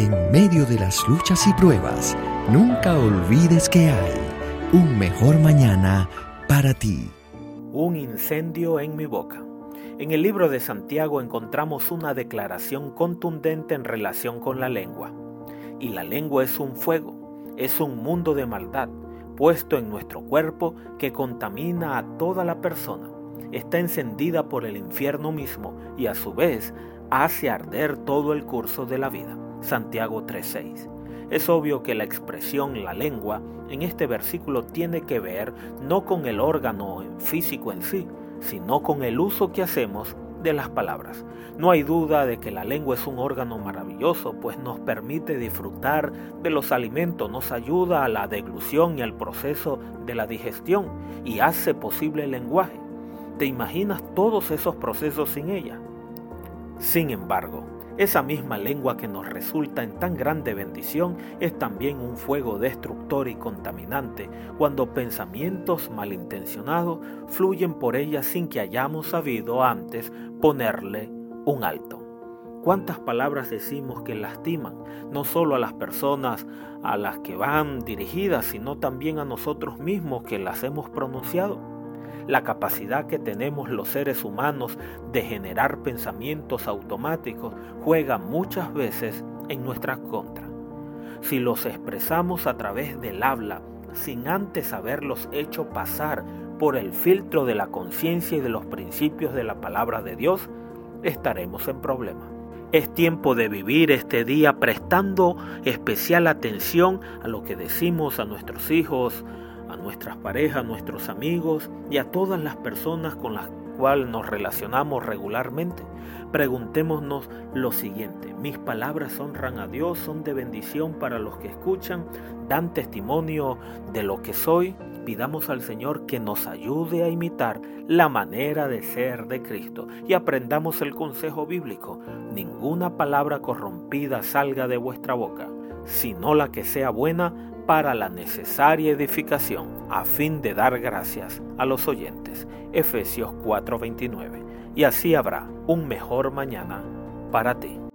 En medio de las luchas y pruebas, nunca olvides que hay un mejor mañana para ti. Un incendio en mi boca. En el libro de Santiago encontramos una declaración contundente en relación con la lengua. Y la lengua es un fuego, es un mundo de maldad puesto en nuestro cuerpo que contamina a toda la persona. Está encendida por el infierno mismo y a su vez hace arder todo el curso de la vida. Santiago 3:6. Es obvio que la expresión la lengua en este versículo tiene que ver no con el órgano físico en sí, sino con el uso que hacemos de las palabras. No hay duda de que la lengua es un órgano maravilloso, pues nos permite disfrutar de los alimentos, nos ayuda a la deglución y al proceso de la digestión y hace posible el lenguaje. ¿Te imaginas todos esos procesos sin ella? Sin embargo, esa misma lengua que nos resulta en tan grande bendición es también un fuego destructor y contaminante cuando pensamientos malintencionados fluyen por ella sin que hayamos sabido antes ponerle un alto. ¿Cuántas palabras decimos que lastiman no solo a las personas a las que van dirigidas, sino también a nosotros mismos que las hemos pronunciado? La capacidad que tenemos los seres humanos de generar pensamientos automáticos juega muchas veces en nuestra contra. Si los expresamos a través del habla, sin antes haberlos hecho pasar por el filtro de la conciencia y de los principios de la palabra de Dios, estaremos en problemas. Es tiempo de vivir este día prestando especial atención a lo que decimos a nuestros hijos, nuestras parejas, nuestros amigos y a todas las personas con las cuales nos relacionamos regularmente, preguntémonos lo siguiente, mis palabras honran a Dios, son de bendición para los que escuchan, dan testimonio de lo que soy, pidamos al Señor que nos ayude a imitar la manera de ser de Cristo y aprendamos el consejo bíblico, ninguna palabra corrompida salga de vuestra boca, sino la que sea buena para la necesaria edificación a fin de dar gracias a los oyentes. Efesios 4:29. Y así habrá un mejor mañana para ti.